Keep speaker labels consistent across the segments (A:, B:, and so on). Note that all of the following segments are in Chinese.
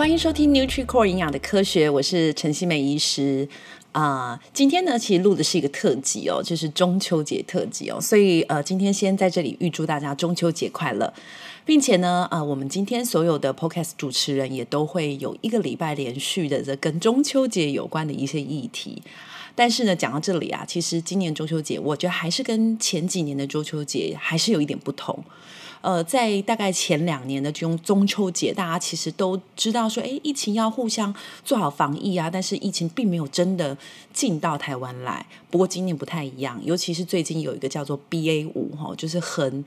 A: 欢迎收听 NutriCore 营养的科学，我是陈希美医师啊、今天呢，其实录的是一个特辑哦，就是中秋节特辑哦，所以呃，今天先在这里预祝大家中秋节快乐，并且呢，啊、呃，我们今天所有的 Podcast 主持人也都会有一个礼拜连续的这跟中秋节有关的一些议题。但是呢，讲到这里啊，其实今年中秋节，我觉得还是跟前几年的中秋节还是有一点不同。呃，在大概前两年的中中秋节，大家其实都知道说，哎，疫情要互相做好防疫啊。但是疫情并没有真的进到台湾来。不过今年不太一样，尤其是最近有一个叫做 BA 五哈，就是很，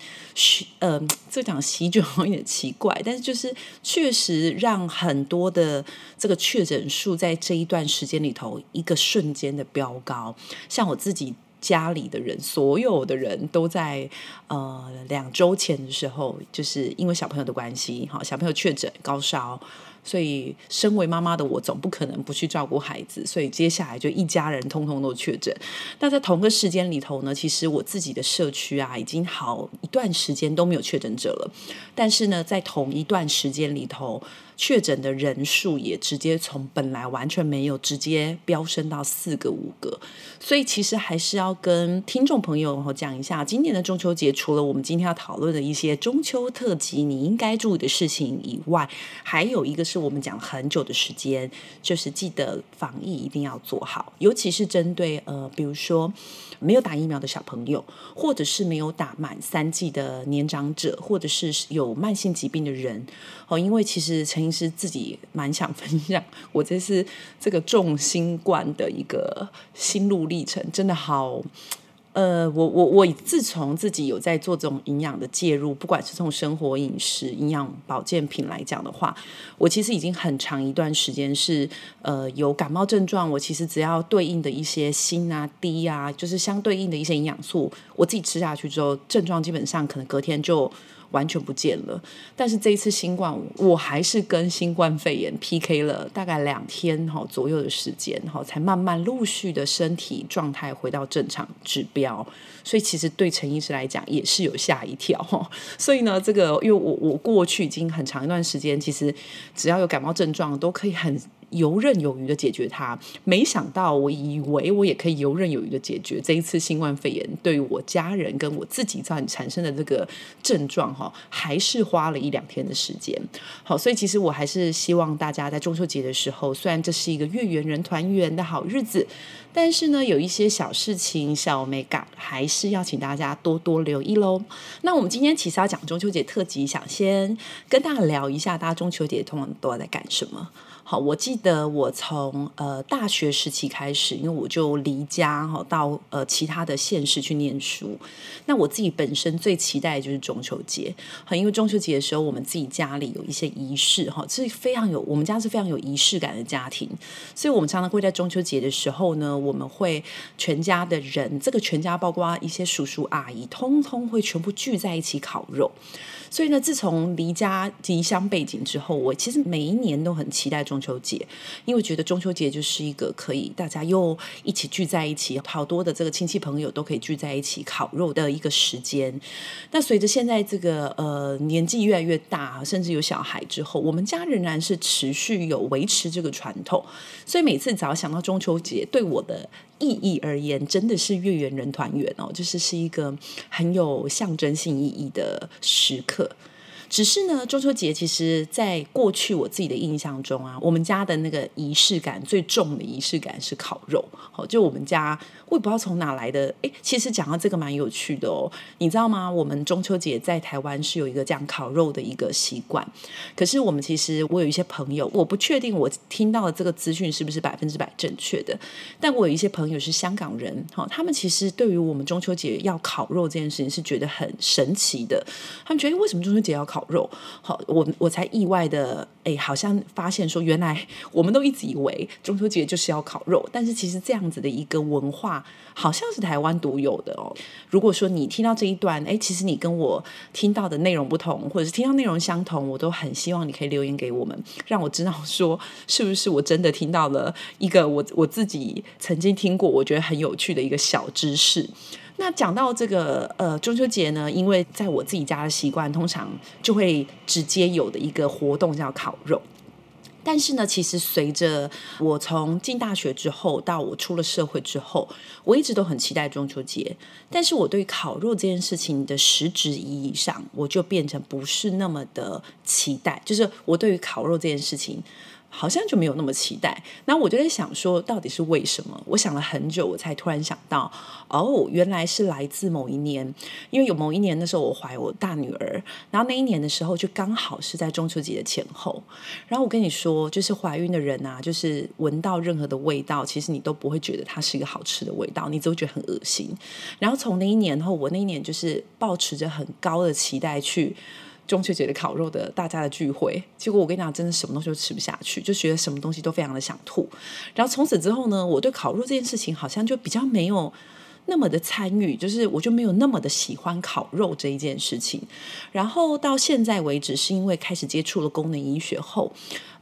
A: 呃，这讲席卷有点奇怪，但是就是确实让很多的这个确诊数在这一段时间里头一个瞬间的飙高。像我自己。家里的人，所有的人都在呃两周前的时候，就是因为小朋友的关系，好，小朋友确诊高烧。所以，身为妈妈的我总不可能不去照顾孩子，所以接下来就一家人通通都确诊。那在同个时间里头呢，其实我自己的社区啊，已经好一段时间都没有确诊者了。但是呢，在同一段时间里头，确诊的人数也直接从本来完全没有，直接飙升到四个、五个。所以，其实还是要跟听众朋友讲一下，今年的中秋节，除了我们今天要讨论的一些中秋特辑你应该注意的事情以外，还有一个是。我们讲很久的时间，就是记得防疫一定要做好，尤其是针对呃，比如说没有打疫苗的小朋友，或者是没有打满三剂的年长者，或者是有慢性疾病的人哦。因为其实医师自己蛮想分享，我这是这个重新冠的一个心路历程，真的好。呃，我我我自从自己有在做这种营养的介入，不管是从生活饮食、营养保健品来讲的话，我其实已经很长一段时间是呃有感冒症状，我其实只要对应的一些锌啊、D 啊，就是相对应的一些营养素，我自己吃下去之后，症状基本上可能隔天就。完全不见了，但是这一次新冠，我还是跟新冠肺炎 PK 了大概两天哈左右的时间哈，才慢慢陆续的身体状态回到正常指标，所以其实对陈医师来讲也是有吓一跳。所以呢，这个因为我我过去已经很长一段时间，其实只要有感冒症状都可以很。游刃有余的解决它，没想到我以为我也可以游刃有余的解决这一次新冠肺炎对于我家人跟我自己造成产生的这个症状哈，还是花了一两天的时间。好，所以其实我还是希望大家在中秋节的时候，虽然这是一个月圆人团圆的好日子，但是呢，有一些小事情小美感，还是要请大家多多留意喽。那我们今天其实要讲中秋节特辑，想先跟大家聊一下，大家中秋节通常都在干什么？好，我记得我从呃大学时期开始，因为我就离家哈到呃其他的县市去念书。那我自己本身最期待就是中秋节，很，因为中秋节的时候，我们自己家里有一些仪式哈，是非常有我们家是非常有仪式感的家庭，所以我们常常会在中秋节的时候呢，我们会全家的人，这个全家包括一些叔叔阿姨，通通会全部聚在一起烤肉。所以呢，自从离家离乡背景之后，我其实每一年都很期待中中秋节，因为觉得中秋节就是一个可以大家又一起聚在一起，好多的这个亲戚朋友都可以聚在一起烤肉的一个时间。那随着现在这个呃年纪越来越大，甚至有小孩之后，我们家仍然是持续有维持这个传统。所以每次只要想到中秋节，对我的意义而言，真的是月圆人团圆哦，就是是一个很有象征性意义的时刻。只是呢，中秋节其实在过去我自己的印象中啊，我们家的那个仪式感最重的仪式感是烤肉。好，就我们家，我也不知道从哪来的。诶，其实讲到这个蛮有趣的哦，你知道吗？我们中秋节在台湾是有一个这样烤肉的一个习惯。可是我们其实，我有一些朋友，我不确定我听到的这个资讯是不是百分之百正确的。但我有一些朋友是香港人，哈，他们其实对于我们中秋节要烤肉这件事情是觉得很神奇的。他们觉得，为什么中秋节要烤肉。好，我我才意外的哎，好像发现说，原来我们都一直以为中秋节就是要烤肉，但是其实这样子的一个文化好像是台湾独有的哦。如果说你听到这一段，哎，其实你跟我听到的内容不同，或者是听到内容相同，我都很希望你可以留言给我们，让我知道说是不是我真的听到了一个我我自己曾经听过，我觉得很有趣的一个小知识。那讲到这个呃中秋节呢，因为在我自己家的习惯，通常就会直接有的一个活动叫烤肉。但是呢，其实随着我从进大学之后到我出了社会之后，我一直都很期待中秋节。但是我对烤肉这件事情的实质意义上，我就变成不是那么的期待。就是我对于烤肉这件事情。好像就没有那么期待，那我就在想说，到底是为什么？我想了很久，我才突然想到，哦，原来是来自某一年，因为有某一年的时候，我怀我大女儿，然后那一年的时候，就刚好是在中秋节的前后。然后我跟你说，就是怀孕的人啊，就是闻到任何的味道，其实你都不会觉得它是一个好吃的味道，你只会觉得很恶心。然后从那一年后，我那一年就是抱持着很高的期待去。中秋节的烤肉的大家的聚会，结果我跟你讲，真的什么东西都吃不下去，就觉得什么东西都非常的想吐。然后从此之后呢，我对烤肉这件事情好像就比较没有那么的参与，就是我就没有那么的喜欢烤肉这一件事情。然后到现在为止，是因为开始接触了功能医学后。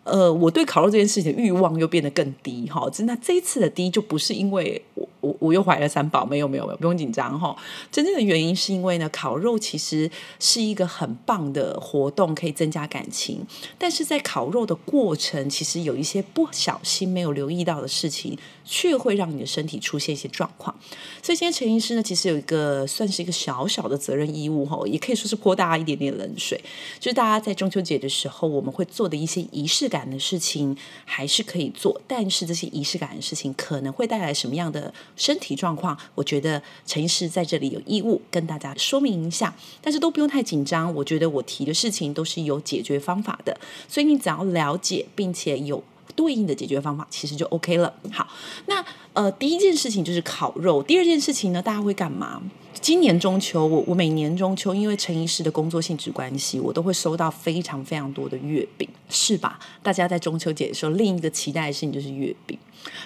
A: 呃，我对烤肉这件事情的欲望又变得更低哈。那这一次的低就不是因为我我我又怀了三宝，没有没有没有，不用紧张哈。真正的原因是因为呢，烤肉其实是一个很棒的活动，可以增加感情。但是在烤肉的过程，其实有一些不小心没有留意到的事情，却会让你的身体出现一些状况。所以今天陈医师呢，其实有一个算是一个小小的责任义务哈，也可以说是泼大家一点点冷水，就是大家在中秋节的时候，我们会做的一些仪式感的事情还是可以做，但是这些仪式感的事情可能会带来什么样的身体状况？我觉得陈医师在这里有义务跟大家说明一下，但是都不用太紧张。我觉得我提的事情都是有解决方法的，所以你只要了解并且有对应的解决方法，其实就 OK 了。好，那呃，第一件事情就是烤肉，第二件事情呢，大家会干嘛？今年中秋，我我每年中秋，因为陈医师的工作性质关系，我都会收到非常非常多的月饼，是吧？大家在中秋节的时候，另一个期待的事情就是月饼。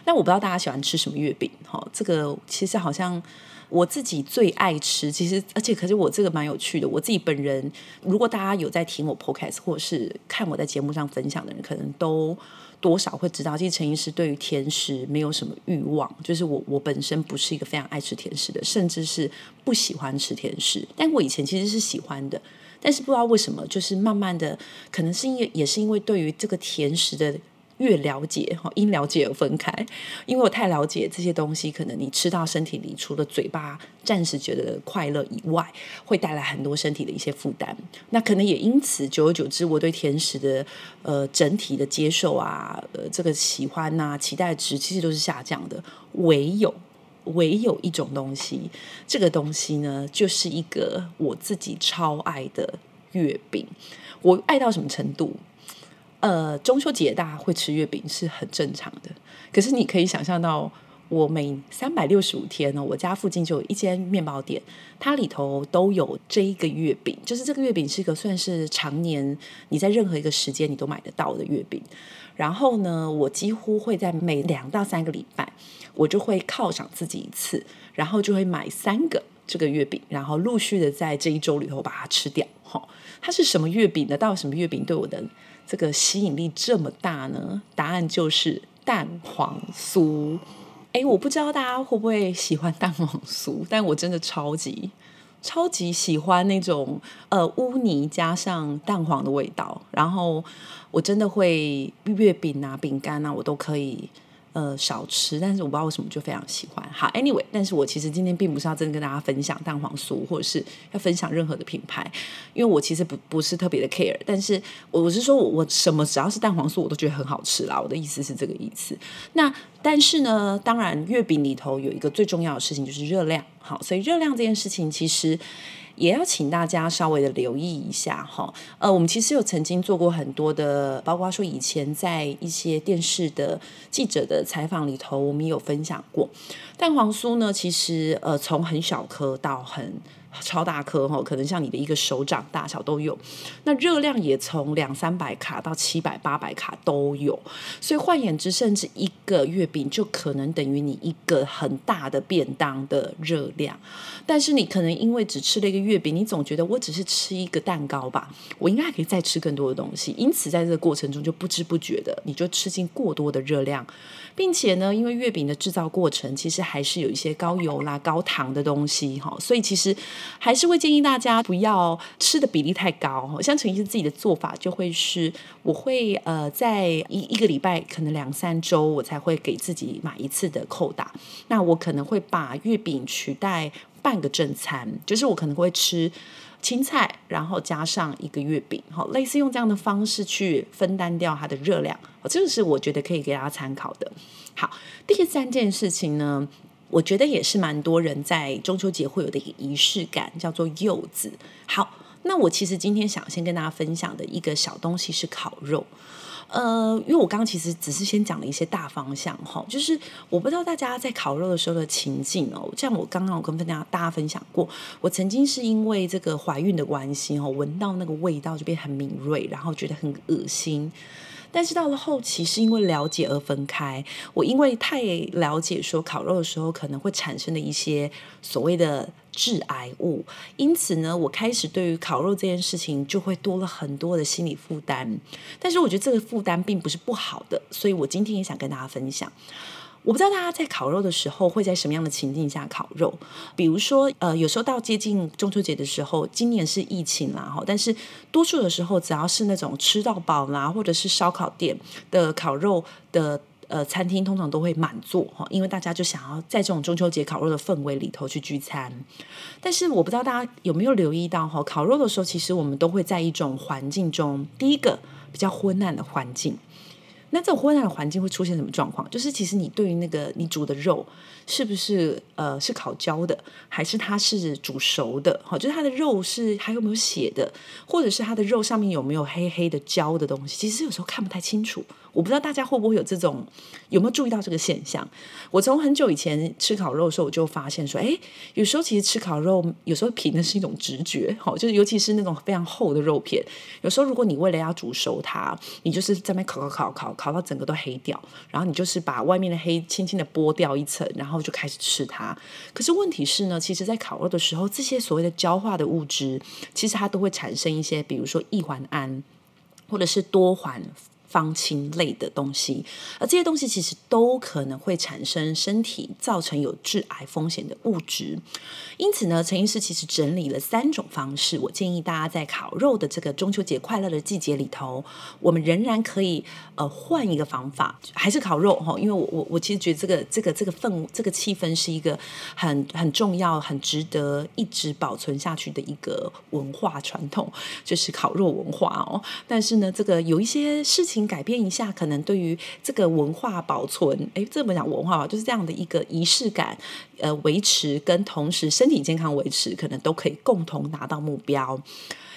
A: 但我不知道大家喜欢吃什么月饼，哈，这个其实好像我自己最爱吃，其实而且可是我这个蛮有趣的，我自己本人，如果大家有在听我 podcast 或者是看我在节目上分享的人，可能都。多少会知道，其实陈医师对于甜食没有什么欲望，就是我我本身不是一个非常爱吃甜食的，甚至是不喜欢吃甜食。但我以前其实是喜欢的，但是不知道为什么，就是慢慢的，可能是因为也是因为对于这个甜食的。越了解哈，因了解而分开。因为我太了解这些东西，可能你吃到身体里，除了嘴巴暂时觉得快乐以外，会带来很多身体的一些负担。那可能也因此，久而久之，我对甜食的呃整体的接受啊，呃这个喜欢呐、啊、期待值其实都是下降的。唯有唯有一种东西，这个东西呢，就是一个我自己超爱的月饼。我爱到什么程度？呃，中秋节大家会吃月饼是很正常的。可是你可以想象到，我每三百六十五天呢，我家附近就有一间面包店，它里头都有这一个月饼。就是这个月饼是一个算是常年你在任何一个时间你都买得到的月饼。然后呢，我几乎会在每两到三个礼拜，我就会犒赏自己一次，然后就会买三个这个月饼，然后陆续的在这一周里头把它吃掉。哈，它是什么月饼呢？到底什么月饼对我的？这个吸引力这么大呢？答案就是蛋黄酥。哎，我不知道大家会不会喜欢蛋黄酥，但我真的超级超级喜欢那种呃乌泥加上蛋黄的味道。然后我真的会月饼啊、饼干啊，我都可以。呃，少吃，但是我不知道为什么就非常喜欢。好，Anyway，但是我其实今天并不是要真的跟大家分享蛋黄酥，或者是要分享任何的品牌，因为我其实不不是特别的 care。但是我是说我我什么只要是蛋黄酥，我都觉得很好吃啦。我的意思是这个意思。那但是呢，当然月饼里头有一个最重要的事情就是热量。好，所以热量这件事情其实。也要请大家稍微的留意一下哈，呃，我们其实有曾经做过很多的，包括说以前在一些电视的记者的采访里头，我们也有分享过蛋黄酥呢。其实呃，从很小颗到很超大颗哈，可能像你的一个手掌大小都有。那热量也从两三百卡到七百八百卡都有。所以换言之，甚至一个月饼就可能等于你一个很大的便当的热量。但是你可能因为只吃了一个月饼，你总觉得我只是吃一个蛋糕吧，我应该还可以再吃更多的东西。因此在这个过程中就不知不觉的你就吃进过多的热量，并且呢，因为月饼的制造过程其实还是有一些高油啦、高糖的东西哈，所以其实还是会建议大家不要吃的比例太高。像陈医生自己的做法就会是，我会呃在一一个礼拜可能两三周我才会给自己买一次的扣打，那我可能会把月饼取代。半个正餐，就是我可能会吃青菜，然后加上一个月饼，好，类似用这样的方式去分担掉它的热量，这个是我觉得可以给大家参考的。好，第三件事情呢，我觉得也是蛮多人在中秋节会有的一个仪式感，叫做柚子。好，那我其实今天想先跟大家分享的一个小东西是烤肉。呃，因为我刚刚其实只是先讲了一些大方向哈，就是我不知道大家在烤肉的时候的情境哦。像我刚刚我跟大家大家分享过，我曾经是因为这个怀孕的关系哦，闻到那个味道就变很敏锐，然后觉得很恶心。但是到了后期是因为了解而分开。我因为太了解说烤肉的时候可能会产生的一些所谓的致癌物，因此呢，我开始对于烤肉这件事情就会多了很多的心理负担。但是我觉得这个负担并不是不好的，所以我今天也想跟大家分享。我不知道大家在烤肉的时候会在什么样的情境下烤肉，比如说，呃，有时候到接近中秋节的时候，今年是疫情啦，哈，但是多数的时候，只要是那种吃到饱啦，或者是烧烤店的烤肉的呃餐厅，通常都会满座哈，因为大家就想要在这种中秋节烤肉的氛围里头去聚餐。但是我不知道大家有没有留意到哈，烤肉的时候，其实我们都会在一种环境中，第一个比较昏暗的环境。那这种混乱的环境会出现什么状况？就是其实你对于那个你煮的肉是不是呃是烤焦的，还是它是煮熟的？好，就是它的肉是还有没有血的，或者是它的肉上面有没有黑黑的焦的东西？其实有时候看不太清楚。我不知道大家会不会有这种，有没有注意到这个现象？我从很久以前吃烤肉的时候，我就发现说，哎，有时候其实吃烤肉，有时候凭的是一种直觉，好，就是尤其是那种非常厚的肉片，有时候如果你为了要煮熟它，你就是在那烤烤烤烤烤到整个都黑掉，然后你就是把外面的黑轻轻的剥掉一层，然后就开始吃它。可是问题是呢，其实在烤肉的时候，这些所谓的焦化的物质，其实它都会产生一些，比如说异环胺，或者是多环。芳烃类的东西，而这些东西其实都可能会产生身体造成有致癌风险的物质。因此呢，陈医师其实整理了三种方式，我建议大家在烤肉的这个中秋节快乐的季节里头，我们仍然可以呃换一个方法，还是烤肉哈。因为我我我其实觉得这个这个这个氛这个气氛是一个很很重要、很值得一直保存下去的一个文化传统，就是烤肉文化哦。但是呢，这个有一些事情。改变一下，可能对于这个文化保存，哎，这么讲文化吧，就是这样的一个仪式感，呃，维持跟同时身体健康维持，可能都可以共同达到目标。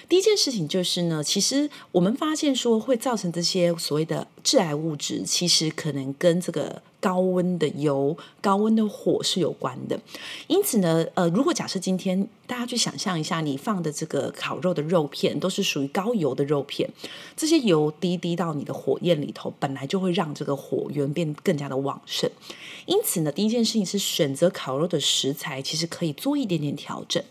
A: 第一件事情就是呢，其实我们发现说会造成这些所谓的致癌物质，其实可能跟这个高温的油、高温的火是有关的。因此呢，呃，如果假设今天大家去想象一下，你放的这个烤肉的肉片都是属于高油的肉片，这些油滴滴到你的火焰里头，本来就会让这个火源变更加的旺盛。因此呢，第一件事情是选择烤肉的食材，其实可以做一点点调整。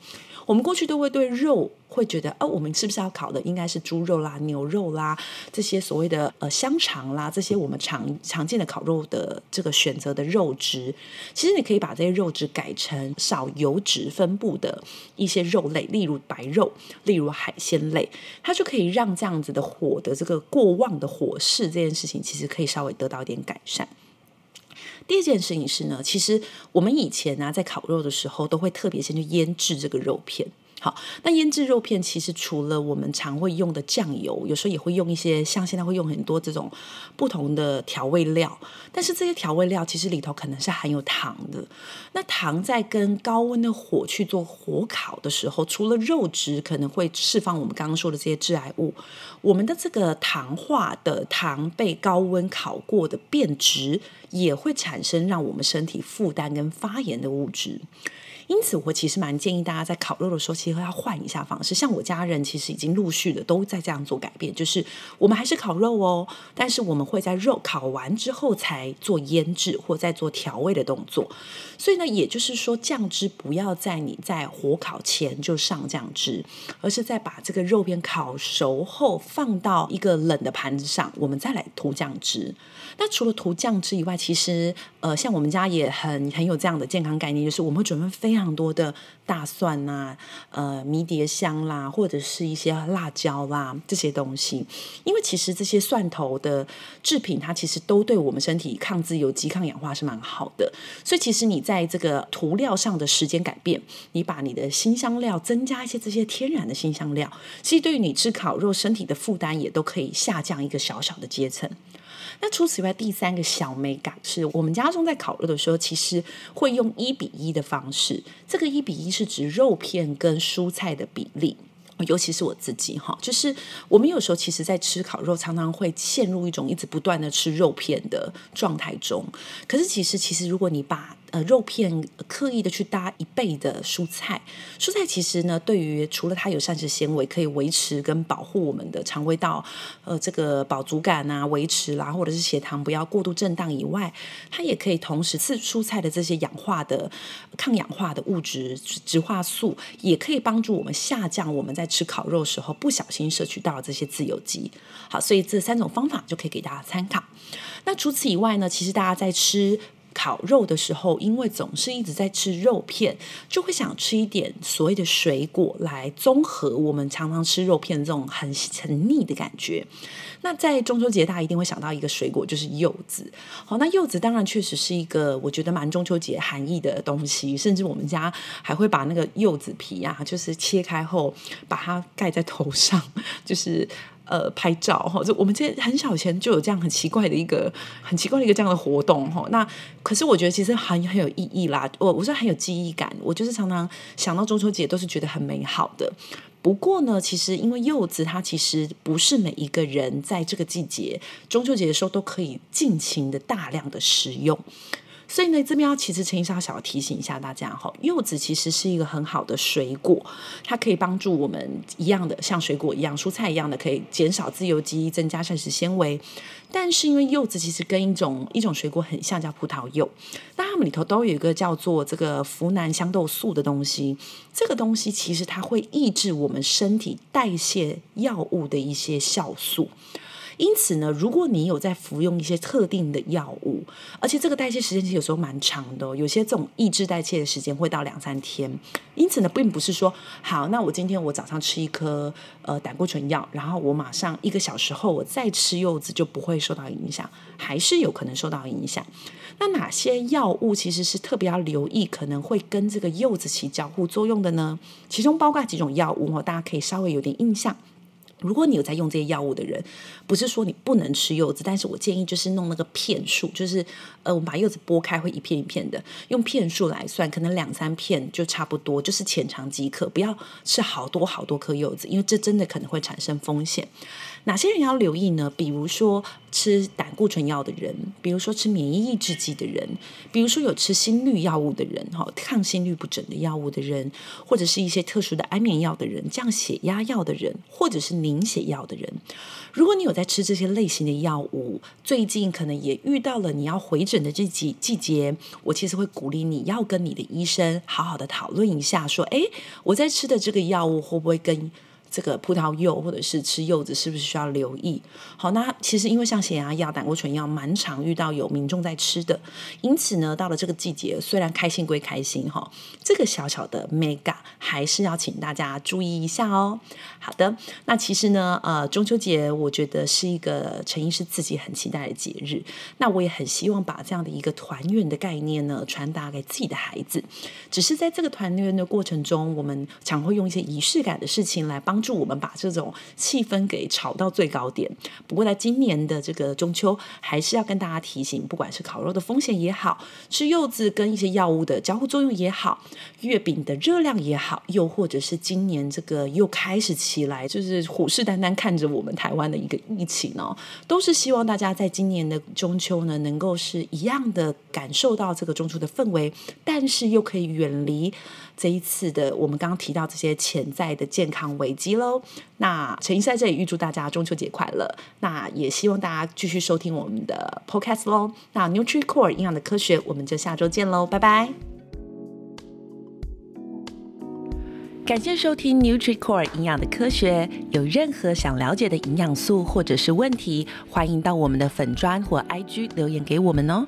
A: 我们过去都会对肉会觉得，哦，我们是不是要烤的应该是猪肉啦、牛肉啦，这些所谓的呃香肠啦，这些我们常常见的烤肉的这个选择的肉质，其实你可以把这些肉质改成少油脂分布的一些肉类，例如白肉，例如海鲜类，它就可以让这样子的火的这个过旺的火势这件事情，其实可以稍微得到一点改善。第二件事情是呢，其实我们以前呢、在烤肉的时候，都会特别先去腌制这个肉片。好，那腌制肉片其实除了我们常会用的酱油，有时候也会用一些，像现在会用很多这种不同的调味料。但是这些调味料其实里头可能是含有糖的。那糖在跟高温的火去做火烤的时候，除了肉质可能会释放我们刚刚说的这些致癌物，我们的这个糖化的糖被高温烤过的变质，也会产生让我们身体负担跟发炎的物质。因此，我其实蛮建议大家在烤肉的时候，其实要换一下方式。像我家人其实已经陆续的都在这样做改变，就是我们还是烤肉哦，但是我们会在肉烤完之后才做腌制或再做调味的动作。所以呢，也就是说，酱汁不要在你在火烤前就上酱汁，而是在把这个肉片烤熟后放到一个冷的盘子上，我们再来涂酱汁。那除了涂酱汁以外，其实呃，像我们家也很很有这样的健康概念，就是我们会准备非常多的大蒜呐、呃迷迭香啦，或者是一些辣椒啦这些东西，因为其实这些蒜头的制品，它其实都对我们身体抗自由基、抗氧化是蛮好的。所以其实你在这个涂料上的时间改变，你把你的新香料增加一些这些天然的新香料，其实对于你吃烤肉身体的负担也都可以下降一个小小的阶层。那除此以外，第三个小美感是我们家中在烤肉的时候，其实会用一比一的方式。这个一比一是指肉片跟蔬菜的比例。尤其是我自己哈，就是我们有时候其实，在吃烤肉，常常会陷入一种一直不断的吃肉片的状态中。可是其实，其实如果你把呃，肉片刻意的去搭一倍的蔬菜，蔬菜其实呢，对于除了它有膳食纤维，可以维持跟保护我们的肠胃道，呃，这个饱足感啊，维持啦，或者是血糖不要过度震荡以外，它也可以同时吃蔬菜的这些氧化的抗氧化的物质，植化素，也可以帮助我们下降我们在吃烤肉时候不小心摄取到这些自由基。好，所以这三种方法就可以给大家参考。那除此以外呢，其实大家在吃。烤肉的时候，因为总是一直在吃肉片，就会想吃一点所谓的水果来综合我们常常吃肉片这种很很腻的感觉。那在中秋节，大家一定会想到一个水果，就是柚子。好，那柚子当然确实是一个我觉得蛮中秋节含义的东西，甚至我们家还会把那个柚子皮啊，就是切开后把它盖在头上，就是。呃，拍照哈，就我们这很小前就有这样很奇怪的一个很奇怪的一个这样的活动哈。那可是我觉得其实很很有意义啦，我我是很有记忆感，我就是常常想到中秋节都是觉得很美好的。不过呢，其实因为柚子它其实不是每一个人在这个季节中秋节的时候都可以尽情的大量的食用。所以呢，这边要其实陈医师要小提醒一下大家哈，柚子其实是一个很好的水果，它可以帮助我们一样的像水果一样、蔬菜一样的，可以减少自由基、增加膳食纤维。但是因为柚子其实跟一种一种水果很像，叫葡萄柚，那它们里头都有一个叫做这个呋喃香豆素的东西，这个东西其实它会抑制我们身体代谢药物的一些酵素。因此呢，如果你有在服用一些特定的药物，而且这个代谢时间其实有时候蛮长的，有些这种抑制代谢的时间会到两三天。因此呢，并不是说好，那我今天我早上吃一颗呃胆固醇药，然后我马上一个小时后我再吃柚子就不会受到影响，还是有可能受到影响。那哪些药物其实是特别要留意，可能会跟这个柚子起交互作用的呢？其中包括几种药物哦，大家可以稍微有点印象。如果你有在用这些药物的人，不是说你不能吃柚子，但是我建议就是弄那个片数，就是呃，我们把柚子剥开会一片一片的，用片数来算，可能两三片就差不多，就是浅尝即可，不要吃好多好多颗柚子，因为这真的可能会产生风险。哪些人要留意呢？比如说吃胆固醇药的人，比如说吃免疫抑制剂的人，比如说有吃心律药物的人，哈，抗心律不整的药物的人，或者是一些特殊的安眠药的人，降血压药的人，或者是凝血药的人。如果你有在吃这些类型的药物，最近可能也遇到了你要回诊的这季季节，我其实会鼓励你要跟你的医生好好的讨论一下，说，诶，我在吃的这个药物会不会跟这个葡萄柚或者是吃柚子是不是需要留意？好，那其实因为像血压药、胆固醇药，蛮常遇到有民众在吃的，因此呢，到了这个季节，虽然开心归开心哈，这个小小的 mega 还是要请大家注意一下哦。好的，那其实呢，呃，中秋节我觉得是一个陈医师自己很期待的节日，那我也很希望把这样的一个团圆的概念呢传达给自己的孩子。只是在这个团圆的过程中，我们常会用一些仪式感的事情来帮。帮助我们把这种气氛给炒到最高点。不过在今年的这个中秋，还是要跟大家提醒，不管是烤肉的风险也好，吃柚子跟一些药物的交互作用也好，月饼的热量也好，又或者是今年这个又开始起来，就是虎视眈眈看着我们台湾的一个疫情哦，都是希望大家在今年的中秋呢，能够是一样的感受到这个中秋的氛围，但是又可以远离这一次的我们刚刚提到这些潜在的健康危机喽。那陈怡在这里预祝大家中秋节快乐，那也希望大家继续收听我们的 Podcast 喽。那 NutriCore 营养的科学，我们就下周见喽，拜拜。感谢收听 NutriCore 营养的科学。有任何想了解的营养素或者是问题，欢迎到我们的粉砖或 IG 留言给我们哦。